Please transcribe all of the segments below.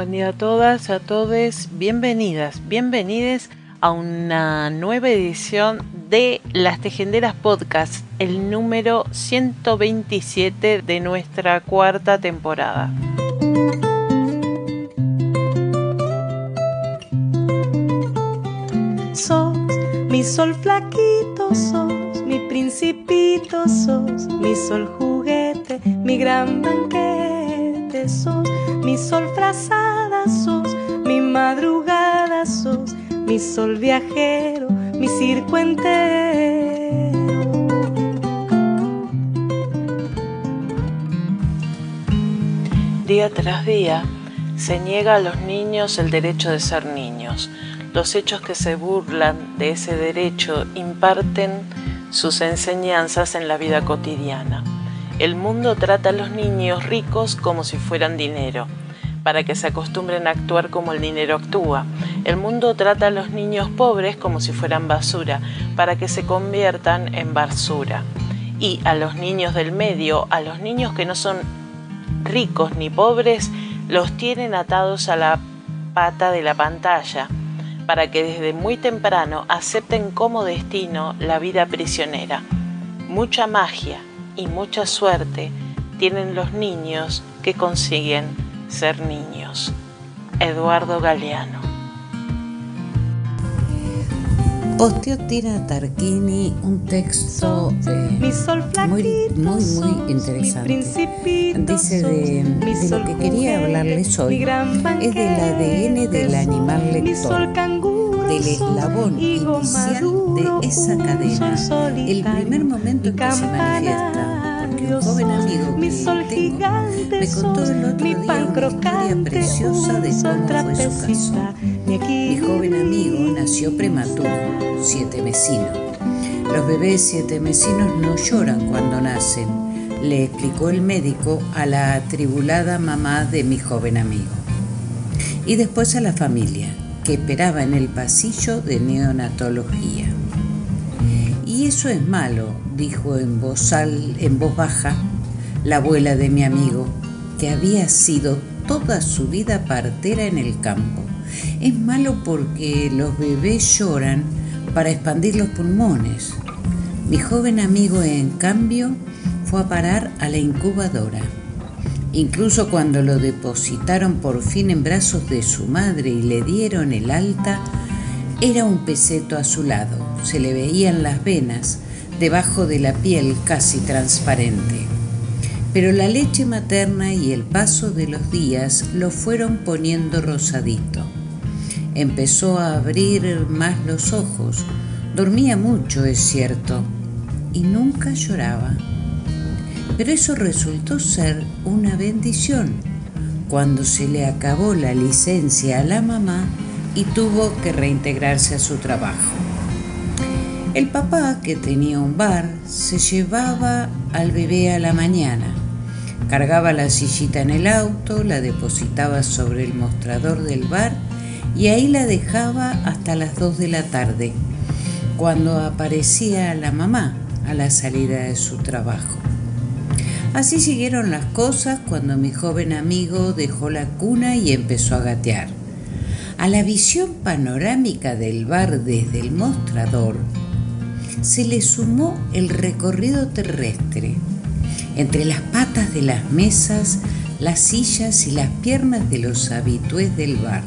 Buen día a todas, a todos, bienvenidas, bienvenides a una nueva edición de Las Tejenderas Podcast, el número 127 de nuestra cuarta temporada. Sos mi sol flaquito, sos mi principito, sos mi sol juguete, mi gran banquete, sos mi sol frazada, sos mi madrugada, sos mi sol viajero, mi circo entero. Día tras día se niega a los niños el derecho de ser niños. Los hechos que se burlan de ese derecho imparten sus enseñanzas en la vida cotidiana. El mundo trata a los niños ricos como si fueran dinero para que se acostumbren a actuar como el dinero actúa. El mundo trata a los niños pobres como si fueran basura, para que se conviertan en basura. Y a los niños del medio, a los niños que no son ricos ni pobres, los tienen atados a la pata de la pantalla, para que desde muy temprano acepten como destino la vida prisionera. Mucha magia y mucha suerte tienen los niños que consiguen ser niños. Eduardo Galeano. Posteó Tira Tarquini un texto muy, muy, muy interesante. Dice de, de, lo que quería hablarles hoy es del ADN del animal lector, del eslabón inicial de esa cadena, el primer momento en que se manifiesta un joven amigo que tengo me contó el otro día una historia preciosa de cómo fue su caso. Mi joven amigo nació prematuro, siete mesino. Los bebés siete mesinos no lloran cuando nacen, le explicó el médico a la atribulada mamá de mi joven amigo. Y después a la familia, esperaba en el pasillo de neonatología. Y eso es malo, dijo en voz, en voz baja la abuela de mi amigo, que había sido toda su vida partera en el campo. Es malo porque los bebés lloran para expandir los pulmones. Mi joven amigo, en cambio, fue a parar a la incubadora. Incluso cuando lo depositaron por fin en brazos de su madre y le dieron el alta, era un peseto a su lado. Se le veían las venas, debajo de la piel casi transparente. Pero la leche materna y el paso de los días lo fueron poniendo rosadito. Empezó a abrir más los ojos, dormía mucho, es cierto, y nunca lloraba. Pero eso resultó ser una bendición cuando se le acabó la licencia a la mamá y tuvo que reintegrarse a su trabajo. El papá, que tenía un bar, se llevaba al bebé a la mañana. Cargaba la sillita en el auto, la depositaba sobre el mostrador del bar y ahí la dejaba hasta las 2 de la tarde, cuando aparecía la mamá a la salida de su trabajo. Así siguieron las cosas cuando mi joven amigo dejó la cuna y empezó a gatear. A la visión panorámica del bar desde el mostrador, se le sumó el recorrido terrestre, entre las patas de las mesas, las sillas y las piernas de los habitués del bar,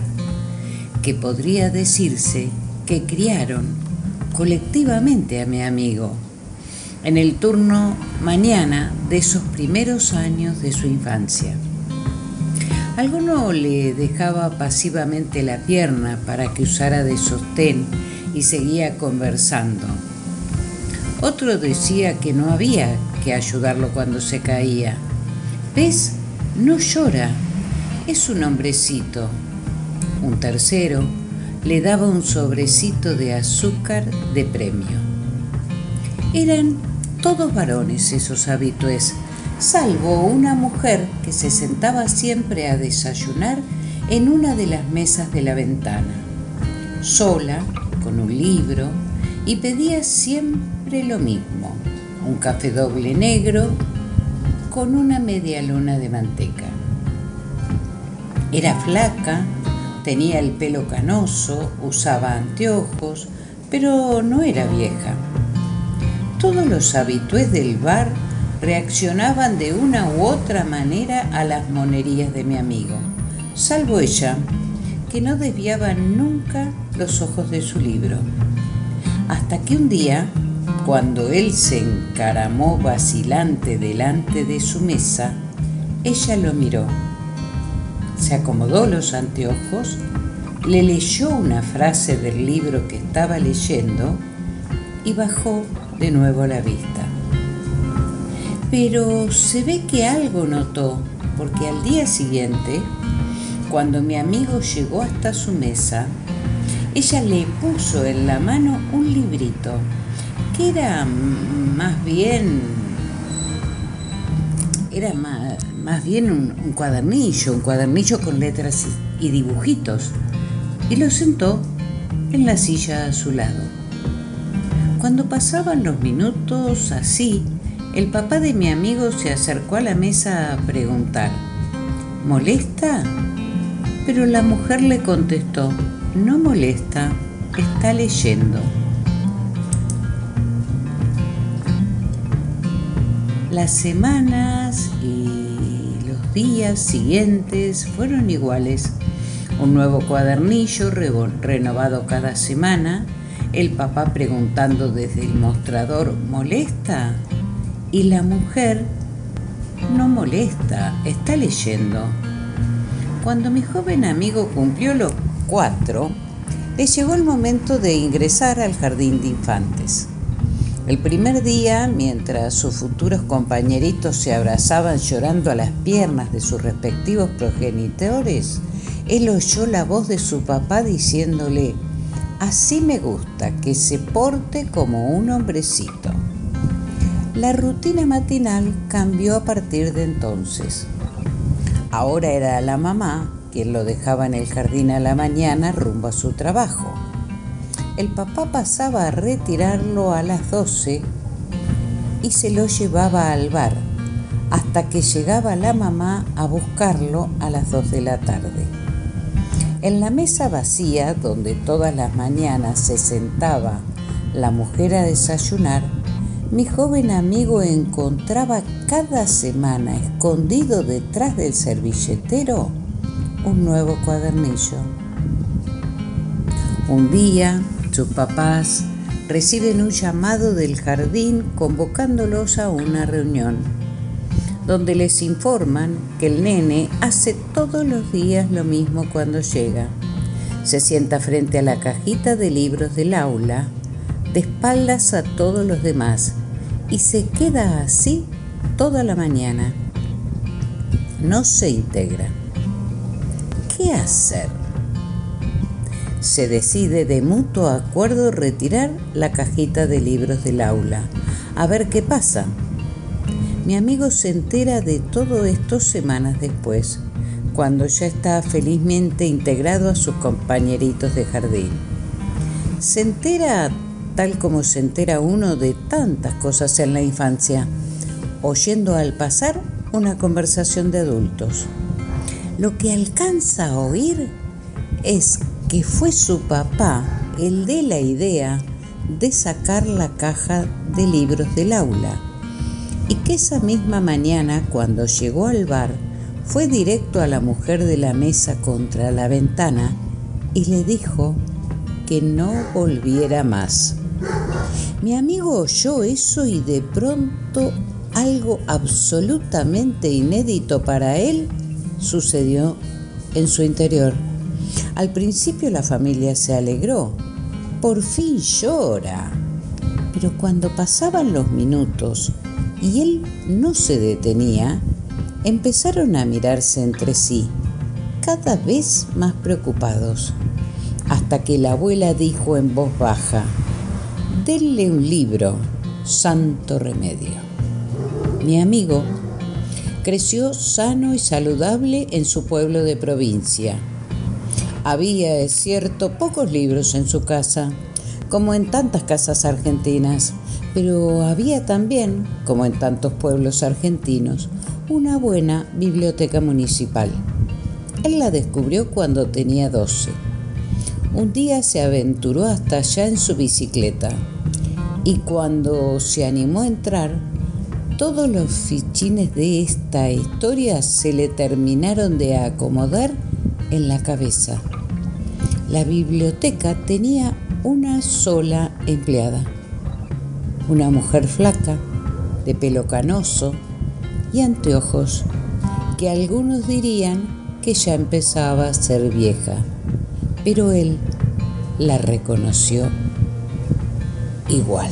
que podría decirse que criaron colectivamente a mi amigo en el turno mañana de esos primeros años de su infancia. Alguno le dejaba pasivamente la pierna para que usara de sostén y seguía conversando. Otro decía que no había que ayudarlo cuando se caía. ¿Ves? No llora. Es un hombrecito. Un tercero le daba un sobrecito de azúcar de premio. Eran todos varones esos habitués, salvo una mujer que se sentaba siempre a desayunar en una de las mesas de la ventana, sola, con un libro, y pedía siempre lo mismo, un café doble negro con una media luna de manteca. Era flaca, tenía el pelo canoso, usaba anteojos, pero no era vieja todos los habitués del bar reaccionaban de una u otra manera a las monerías de mi amigo, salvo ella, que no desviaba nunca los ojos de su libro. Hasta que un día, cuando él se encaramó vacilante delante de su mesa, ella lo miró. Se acomodó los anteojos, le leyó una frase del libro que estaba leyendo y bajó de nuevo la vista. Pero se ve que algo notó, porque al día siguiente, cuando mi amigo llegó hasta su mesa, ella le puso en la mano un librito que era más bien era más, bien un, un, cuadernillo, un cuadernillo con letras y dibujitos, y lo sentó en la silla a su lado. Cuando pasaban los minutos así, el papá de mi amigo se acercó a la mesa a preguntar, ¿molesta? Pero la mujer le contestó, no molesta, está leyendo. Las semanas y los días siguientes fueron iguales. Un nuevo cuadernillo renovado cada semana el papá preguntando desde el mostrador, ¿molesta? Y la mujer, no molesta, está leyendo. Cuando mi joven amigo cumplió los cuatro, le llegó el momento de ingresar al jardín de infantes. El primer día, mientras sus futuros compañeritos se abrazaban llorando a las piernas de sus respectivos progenitores, él oyó la voz de su papá diciéndole, Así me gusta que se porte como un hombrecito. La rutina matinal cambió a partir de entonces. Ahora era la mamá quien lo dejaba en el jardín a la mañana rumbo a su trabajo. El papá pasaba a retirarlo a las 12 y se lo llevaba al bar hasta que llegaba la mamá a buscarlo a las 2 de la tarde. En la mesa vacía, donde todas las mañanas se sentaba la mujer a desayunar, mi joven amigo encontraba cada semana escondido detrás del servilletero un nuevo cuadernillo. Un día, sus papás reciben un llamado del jardín convocándolos a una reunión donde les informan que el nene hace todos los días lo mismo cuando llega. Se sienta frente a la cajita de libros del aula, de espaldas a todos los demás, y se queda así toda la mañana. No se integra. ¿Qué hacer? Se decide de mutuo acuerdo retirar la cajita de libros del aula, a ver qué pasa. Mi amigo se entera de todo esto semanas después, cuando ya está felizmente integrado a sus compañeritos de jardín. Se entera tal como se entera uno de tantas cosas en la infancia, oyendo al pasar una conversación de adultos. Lo que alcanza a oír es que fue su papá el de la idea de sacar la caja de libros del aula y que esa misma mañana, cuando llegó al bar, fue directo a la mujer de la mesa contra la ventana y le dijo que no volviera más. Mi amigo oyó eso y de pronto algo absolutamente inédito para él sucedió en su interior. Al principio la familia se alegró. Por fin llora. Pero cuando pasaban los minutos y él no se detenía, empezaron a mirarse entre sí, cada vez más preocupados, hasta que la abuela dijo en voz baja, denle un libro, santo remedio. Mi amigo creció sano y saludable en su pueblo de provincia. Había, es cierto, pocos libros en su casa, como en tantas casas argentinas, pero había también, como en tantos pueblos argentinos, una buena biblioteca municipal. Él la descubrió cuando tenía 12. Un día se aventuró hasta allá en su bicicleta y cuando se animó a entrar, todos los fichines de esta historia se le terminaron de acomodar en la cabeza. La biblioteca tenía una sola empleada, una mujer flaca, de pelo canoso y anteojos, que algunos dirían que ya empezaba a ser vieja, pero él la reconoció igual.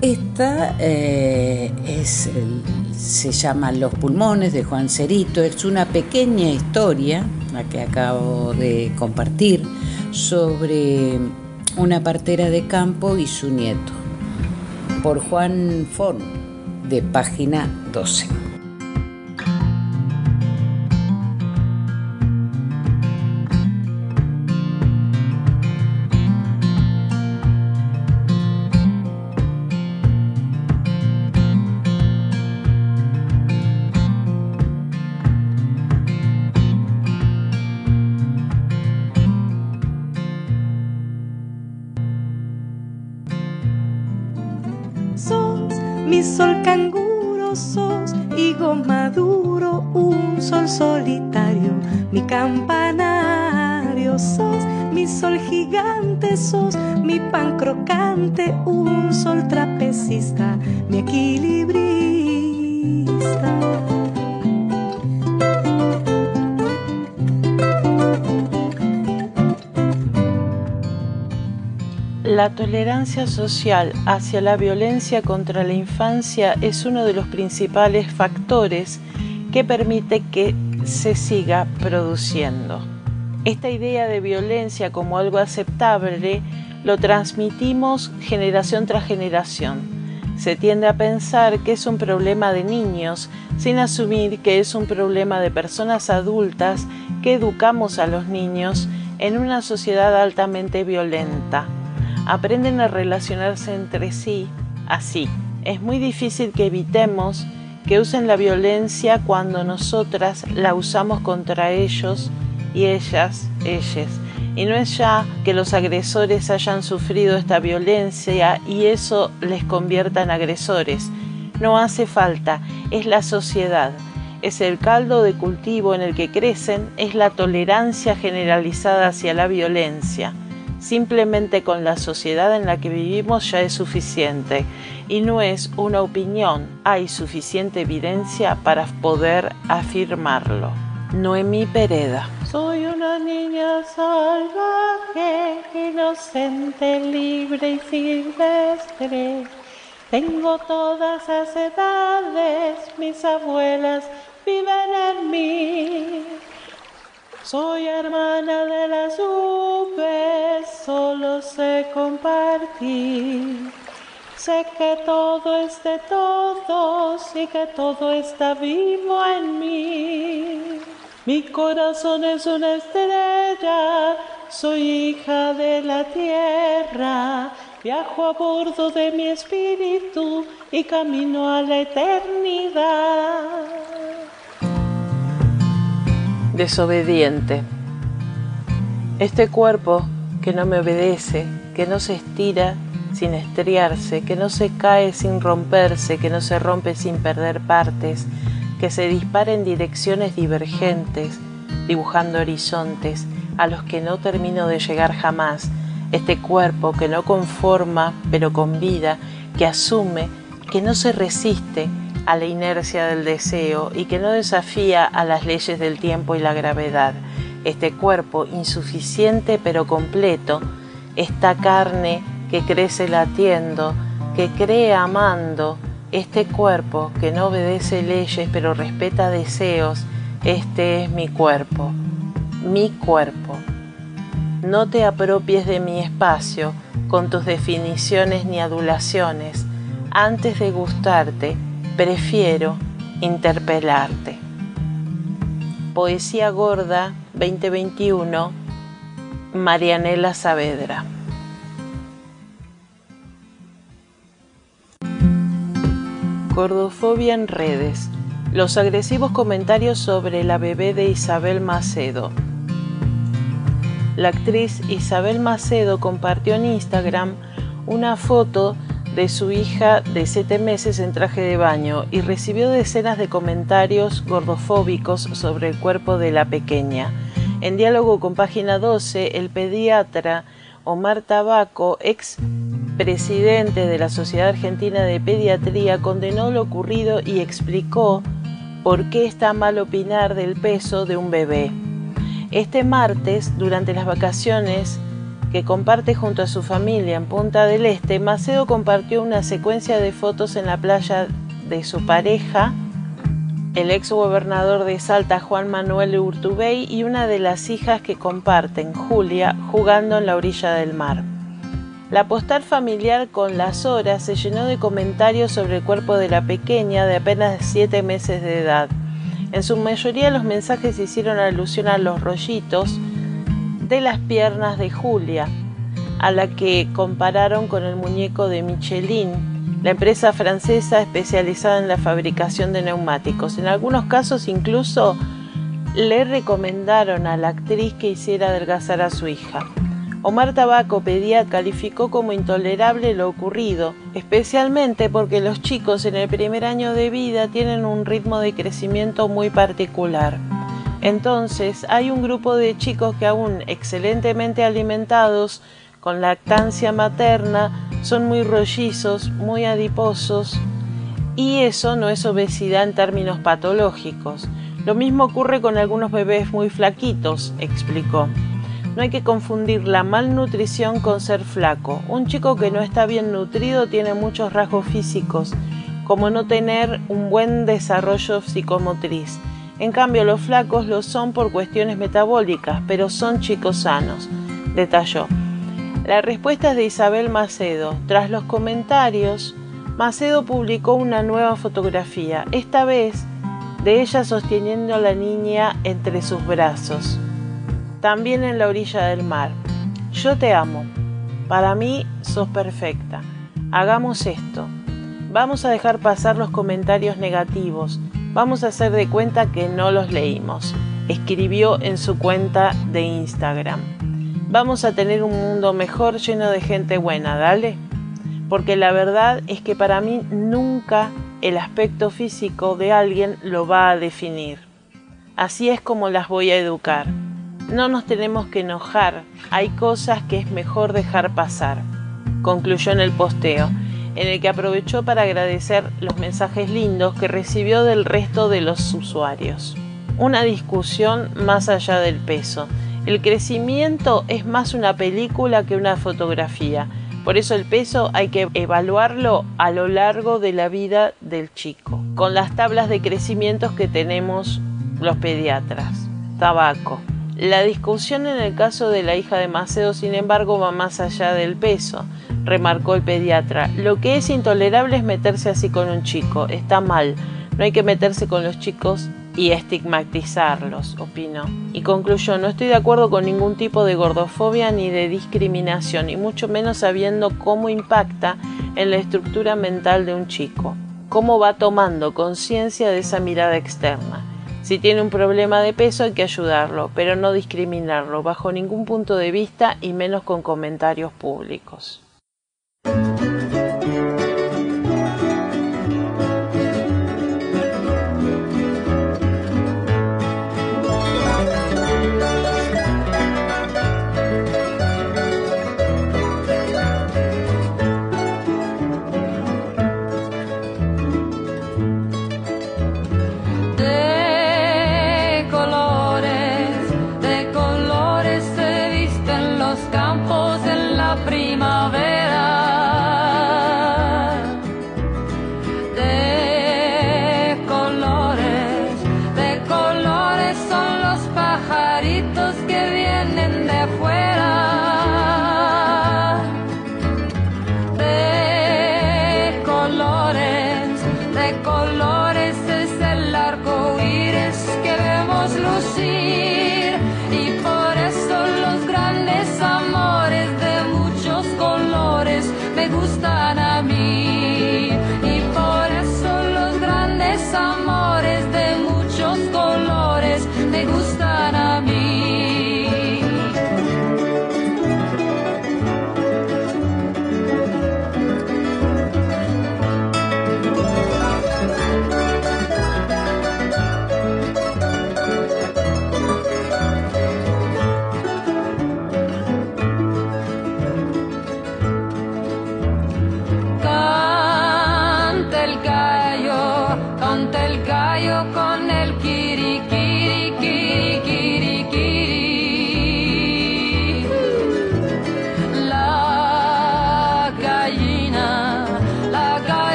Esta eh, es se llama Los pulmones de Juan Cerito. Es una pequeña historia, que acabo de compartir, sobre una partera de campo y su nieto, por Juan Forn, de página 12. Sos, mi sol gigante sos, mi pan crocante, un sol trapecista, mi equilibrista. La tolerancia social hacia la violencia contra la infancia es uno de los principales factores que permite que se siga produciendo. Esta idea de violencia como algo aceptable lo transmitimos generación tras generación. Se tiende a pensar que es un problema de niños sin asumir que es un problema de personas adultas que educamos a los niños en una sociedad altamente violenta aprenden a relacionarse entre sí así. Es muy difícil que evitemos que usen la violencia cuando nosotras la usamos contra ellos y ellas, ellas. Y no es ya que los agresores hayan sufrido esta violencia y eso les convierta en agresores. No hace falta, es la sociedad, es el caldo de cultivo en el que crecen, es la tolerancia generalizada hacia la violencia. Simplemente con la sociedad en la que vivimos ya es suficiente y no es una opinión, hay suficiente evidencia para poder afirmarlo. Noemí Pereda. Soy una niña salvaje, inocente, libre y silvestre. Tengo todas las edades, mis abuelas viven en mí. Soy hermana de las nubes, solo sé compartir. Sé que todo es de todos y que todo está vivo en mí. Mi corazón es una estrella, soy hija de la tierra. Viajo a bordo de mi espíritu y camino a la eternidad desobediente. Este cuerpo que no me obedece, que no se estira sin estriarse, que no se cae sin romperse, que no se rompe sin perder partes, que se dispara en direcciones divergentes, dibujando horizontes a los que no termino de llegar jamás, este cuerpo que no conforma pero con vida, que asume, que no se resiste a la inercia del deseo y que no desafía a las leyes del tiempo y la gravedad, este cuerpo insuficiente pero completo, esta carne que crece latiendo, que cree amando, este cuerpo que no obedece leyes pero respeta deseos, este es mi cuerpo, mi cuerpo. No te apropies de mi espacio con tus definiciones ni adulaciones. Antes de gustarte, prefiero interpelarte. Poesía Gorda 2021, Marianela Saavedra. Gordofobia en redes. Los agresivos comentarios sobre la bebé de Isabel Macedo. La actriz Isabel Macedo compartió en Instagram una foto de su hija de 7 meses en traje de baño y recibió decenas de comentarios gordofóbicos sobre el cuerpo de la pequeña. En diálogo con página 12, el pediatra Omar Tabaco, ex presidente de la Sociedad Argentina de Pediatría, condenó lo ocurrido y explicó por qué está mal opinar del peso de un bebé. Este martes, durante las vacaciones que comparte junto a su familia en Punta del Este, Macedo compartió una secuencia de fotos en la playa de su pareja, el ex gobernador de Salta Juan Manuel Urtubey y una de las hijas que comparten, Julia, jugando en la orilla del mar. La postal familiar con las horas se llenó de comentarios sobre el cuerpo de la pequeña de apenas 7 meses de edad. En su mayoría los mensajes hicieron alusión a los rollitos, de las piernas de Julia, a la que compararon con el muñeco de Michelin, la empresa francesa especializada en la fabricación de neumáticos. En algunos casos incluso le recomendaron a la actriz que hiciera adelgazar a su hija. Omar Tabaco pedía calificó como intolerable lo ocurrido, especialmente porque los chicos en el primer año de vida tienen un ritmo de crecimiento muy particular. Entonces hay un grupo de chicos que aún excelentemente alimentados, con lactancia materna, son muy rollizos, muy adiposos, y eso no es obesidad en términos patológicos. Lo mismo ocurre con algunos bebés muy flaquitos, explicó. No hay que confundir la malnutrición con ser flaco. Un chico que no está bien nutrido tiene muchos rasgos físicos, como no tener un buen desarrollo psicomotriz en cambio, los flacos lo son por cuestiones metabólicas, pero son chicos sanos, detalló. La respuesta es de Isabel Macedo. Tras los comentarios, Macedo publicó una nueva fotografía, esta vez de ella sosteniendo a la niña entre sus brazos, también en la orilla del mar. Yo te amo. Para mí sos perfecta. Hagamos esto. Vamos a dejar pasar los comentarios negativos Vamos a hacer de cuenta que no los leímos. Escribió en su cuenta de Instagram. Vamos a tener un mundo mejor lleno de gente buena, dale. Porque la verdad es que para mí nunca el aspecto físico de alguien lo va a definir. Así es como las voy a educar. No nos tenemos que enojar, hay cosas que es mejor dejar pasar. Concluyó en el posteo en el que aprovechó para agradecer los mensajes lindos que recibió del resto de los usuarios. Una discusión más allá del peso. El crecimiento es más una película que una fotografía. Por eso el peso hay que evaluarlo a lo largo de la vida del chico, con las tablas de crecimientos que tenemos los pediatras. Tabaco. La discusión en el caso de la hija de Macedo, sin embargo, va más allá del peso remarcó el pediatra. Lo que es intolerable es meterse así con un chico. Está mal. No hay que meterse con los chicos y estigmatizarlos, opinó. Y concluyó, no estoy de acuerdo con ningún tipo de gordofobia ni de discriminación, y mucho menos sabiendo cómo impacta en la estructura mental de un chico, cómo va tomando conciencia de esa mirada externa. Si tiene un problema de peso hay que ayudarlo, pero no discriminarlo bajo ningún punto de vista y menos con comentarios públicos.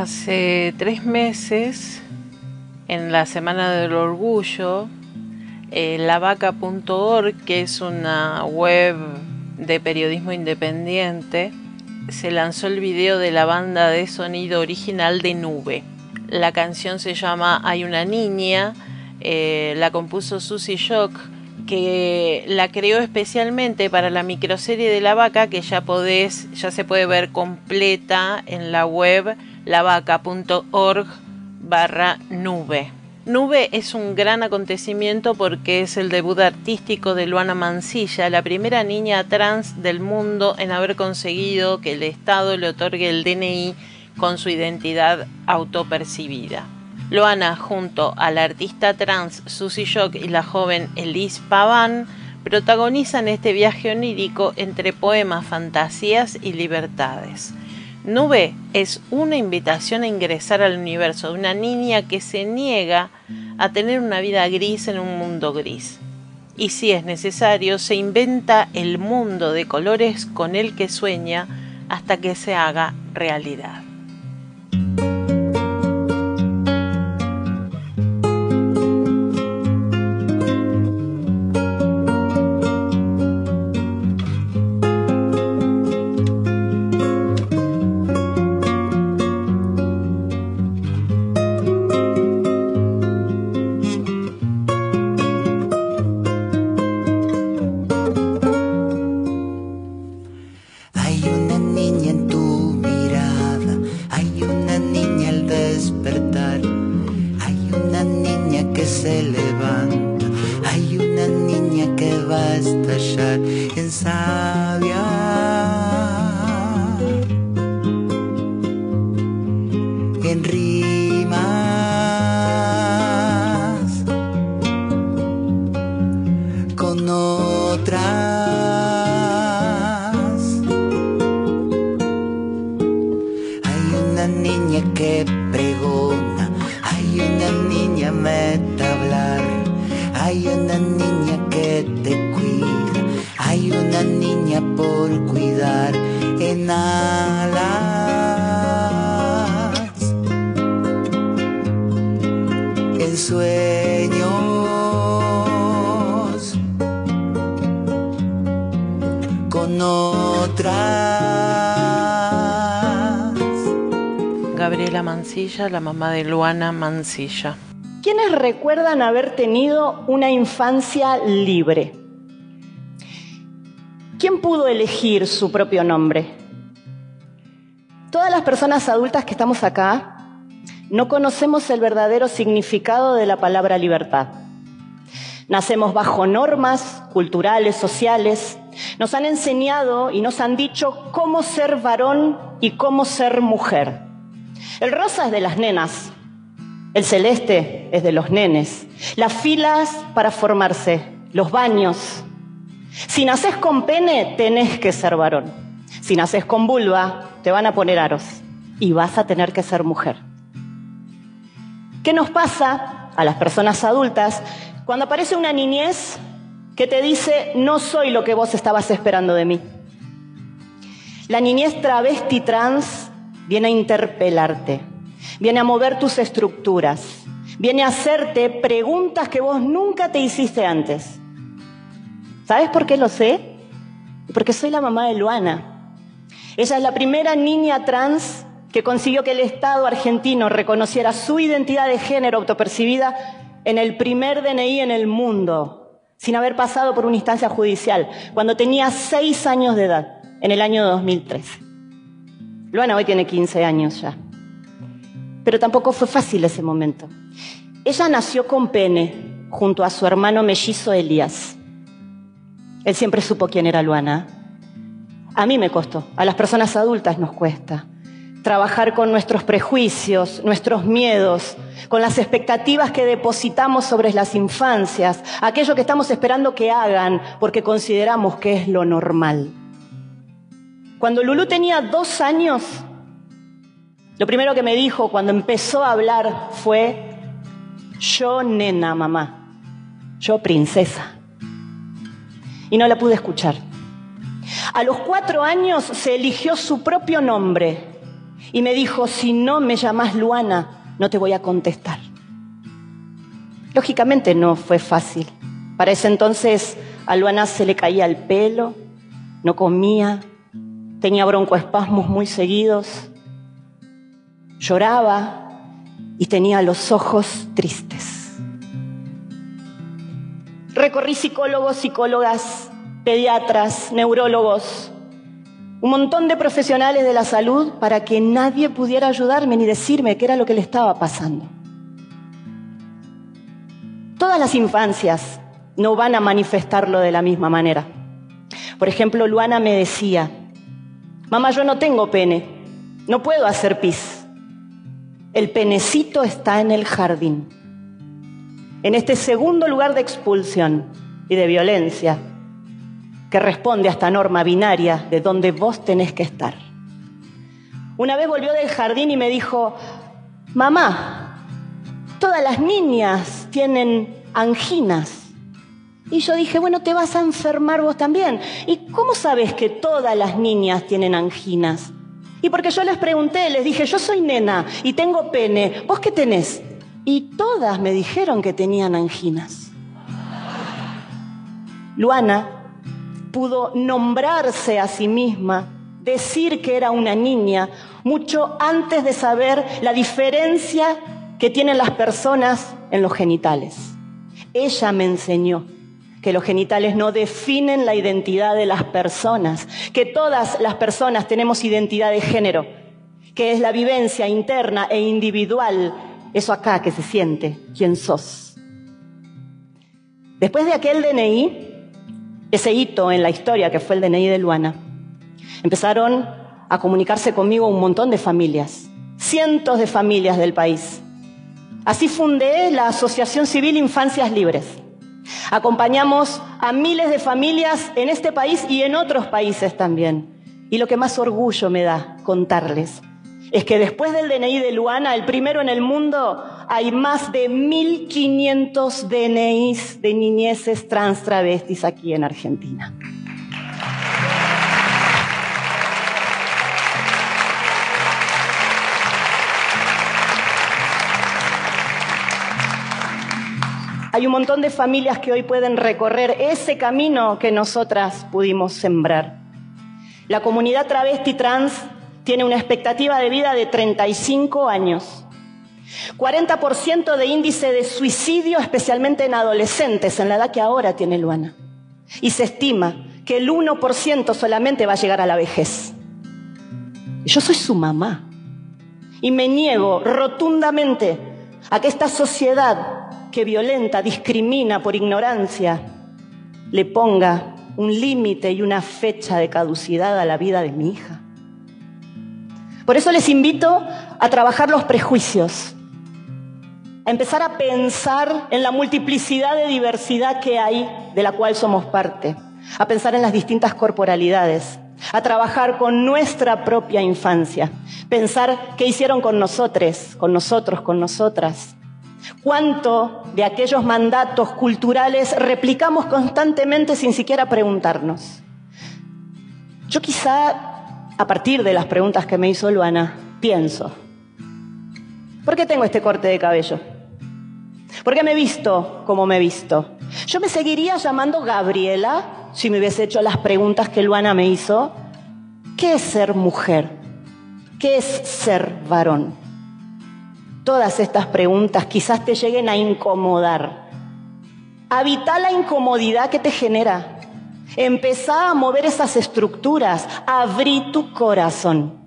Hace tres meses, en la Semana del Orgullo, eh, lavaca.org, que es una web de periodismo independiente, se lanzó el video de la banda de sonido original de Nube. La canción se llama Hay una niña, eh, la compuso Susie Shock, que la creó especialmente para la microserie de la vaca que ya podés, ya se puede ver completa en la web lavaca.org barra nube. Nube es un gran acontecimiento porque es el debut artístico de Luana Mancilla, la primera niña trans del mundo en haber conseguido que el Estado le otorgue el DNI con su identidad autopercibida. Loana, junto a la artista trans Susie Shock y la joven Elise Pavan, protagonizan este viaje onírico entre poemas, fantasías y libertades. Nube es una invitación a ingresar al universo de una niña que se niega a tener una vida gris en un mundo gris. Y si es necesario, se inventa el mundo de colores con el que sueña hasta que se haga realidad. Levanta, hay una niña que va a estallar en sabia. La mamá de Luana Mancilla. ¿Quiénes recuerdan haber tenido una infancia libre? ¿Quién pudo elegir su propio nombre? Todas las personas adultas que estamos acá no conocemos el verdadero significado de la palabra libertad. Nacemos bajo normas culturales, sociales. Nos han enseñado y nos han dicho cómo ser varón y cómo ser mujer. El rosa es de las nenas, El celeste es de los nenes. Las filas para formarse, los baños. Si naces con pene, tenés que ser varón. Si naces con vulva, te van a poner aros y vas a tener que ser mujer. ¿Qué nos pasa a las personas adultas cuando aparece una niñez que te dice, no soy lo que vos estabas esperando de mí? La niñez travesti trans viene a interpelarte, viene a mover tus estructuras, viene a hacerte preguntas que vos nunca te hiciste antes. ¿Sabes por qué lo sé? Porque soy la mamá de Luana. Ella es la primera niña trans que consiguió que el Estado argentino reconociera su identidad de género autopercibida en el primer DNI en el mundo, sin haber pasado por una instancia judicial, cuando tenía seis años de edad, en el año 2013. Luana hoy tiene 15 años ya. Pero tampoco fue fácil ese momento. Ella nació con pene junto a su hermano mellizo Elías. Él siempre supo quién era Luana. A mí me costó, a las personas adultas nos cuesta trabajar con nuestros prejuicios, nuestros miedos, con las expectativas que depositamos sobre las infancias, aquello que estamos esperando que hagan porque consideramos que es lo normal. Cuando Lulú tenía dos años, lo primero que me dijo cuando empezó a hablar fue, yo nena, mamá, yo princesa. Y no la pude escuchar. A los cuatro años se eligió su propio nombre y me dijo, si no me llamas Luana, no te voy a contestar. Lógicamente no fue fácil. Para ese entonces a Luana se le caía el pelo, no comía, tenía broncoespasmos muy seguidos, lloraba y tenía los ojos tristes. Recorrí psicólogos, psicólogas, pediatras, neurólogos, un montón de profesionales de la salud para que nadie pudiera ayudarme ni decirme qué era lo que le estaba pasando. Todas las infancias no van a manifestarlo de la misma manera. Por ejemplo, Luana me decía, mamá, yo no tengo pene, no puedo hacer pis. El penecito está en el jardín. En este segundo lugar de expulsión y de violencia que responde a esta norma binaria de donde vos tenés que estar. Una vez volvió del jardín y me dijo, mamá, todas las niñas tienen anginas. Y yo dije, bueno, te vas a enfermar vos también. ¿Y cómo sabes que todas las niñas tienen anginas? Y porque yo les pregunté, les dije, yo soy nena y tengo pene, ¿vos qué tenés? Y todas me dijeron que tenían anginas. Luana pudo nombrarse a sí misma, decir que era una niña, mucho antes de saber la diferencia que tienen las personas en los genitales. Ella me enseñó que los genitales no definen la identidad de las personas, que todas las personas tenemos identidad de género, que es la vivencia interna e individual, eso acá que se siente, quién sos. Después de aquel DNI, ese hito en la historia que fue el DNI de Luana, empezaron a comunicarse conmigo un montón de familias, cientos de familias del país. Así fundé la Asociación Civil Infancias Libres. Acompañamos a miles de familias en este país y en otros países también. Y lo que más orgullo me da contarles es que después del DNI de Luana, el primero en el mundo, hay más de 1.500 DNIs de niñeces trans travestis aquí en Argentina. Hay un montón de familias que hoy pueden recorrer ese camino que nosotras pudimos sembrar. La comunidad travesti trans tiene una expectativa de vida de 35 años. 40% de índice de suicidio, especialmente en adolescentes, en la edad que ahora tiene Luana. Y se estima que el 1% solamente va a llegar a la vejez. Yo soy su mamá. Y me niego rotundamente a que esta sociedad que violenta, discrimina por ignorancia, le ponga un límite y una fecha de caducidad a la vida de mi hija. Por eso les invito a trabajar los prejuicios. a empezar a pensar en la multiplicidad de diversidad que hay de la cual somos parte, a pensar en las distintas corporalidades, a trabajar con nuestra propia infancia, pensar qué hicieron con nosotros, con nosotros, con nosotras. ¿Cuánto de aquellos mandatos culturales replicamos constantemente sin siquiera preguntarnos? Yo quizá, a partir de las preguntas que me hizo Luana, pienso, ¿por qué tengo este corte de cabello? ¿Por qué me he visto como me he visto? Yo me seguiría llamando Gabriela si me hubiese hecho las preguntas que Luana me hizo. ¿Qué es ser mujer? ¿Qué es ser varón? Todas estas preguntas quizás te lleguen a incomodar. Habita la incomodidad que te genera. Empezá a mover esas estructuras. Abrí tu corazón.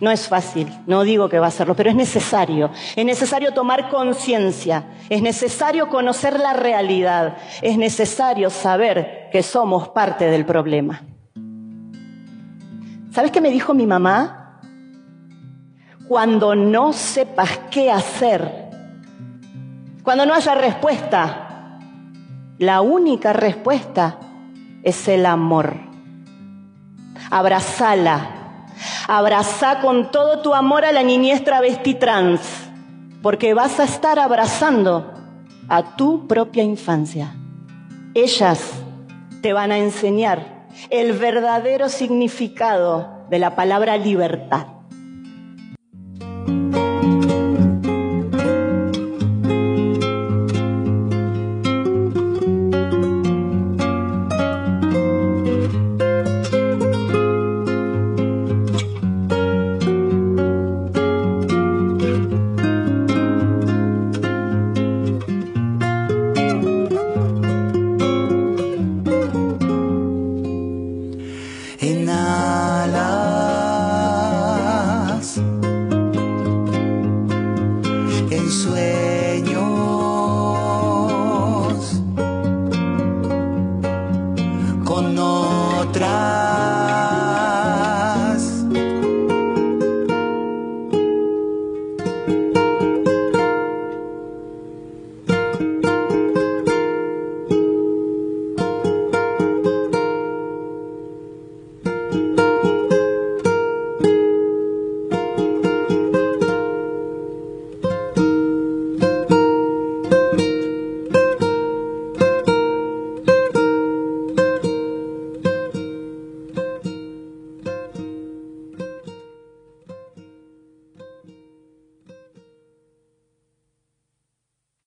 No es fácil, no digo que va a serlo, pero es necesario. Es necesario tomar conciencia, es necesario conocer la realidad, es necesario saber que somos parte del problema. ¿Sabes qué me dijo mi mamá? Cuando no sepas qué hacer, cuando no haya respuesta, la única respuesta es el amor. Abrazala, Abraza con todo tu amor a la niñez travesti trans, porque vas a estar abrazando a tu propia infancia. Ellas te van a enseñar el verdadero significado de la palabra libertad.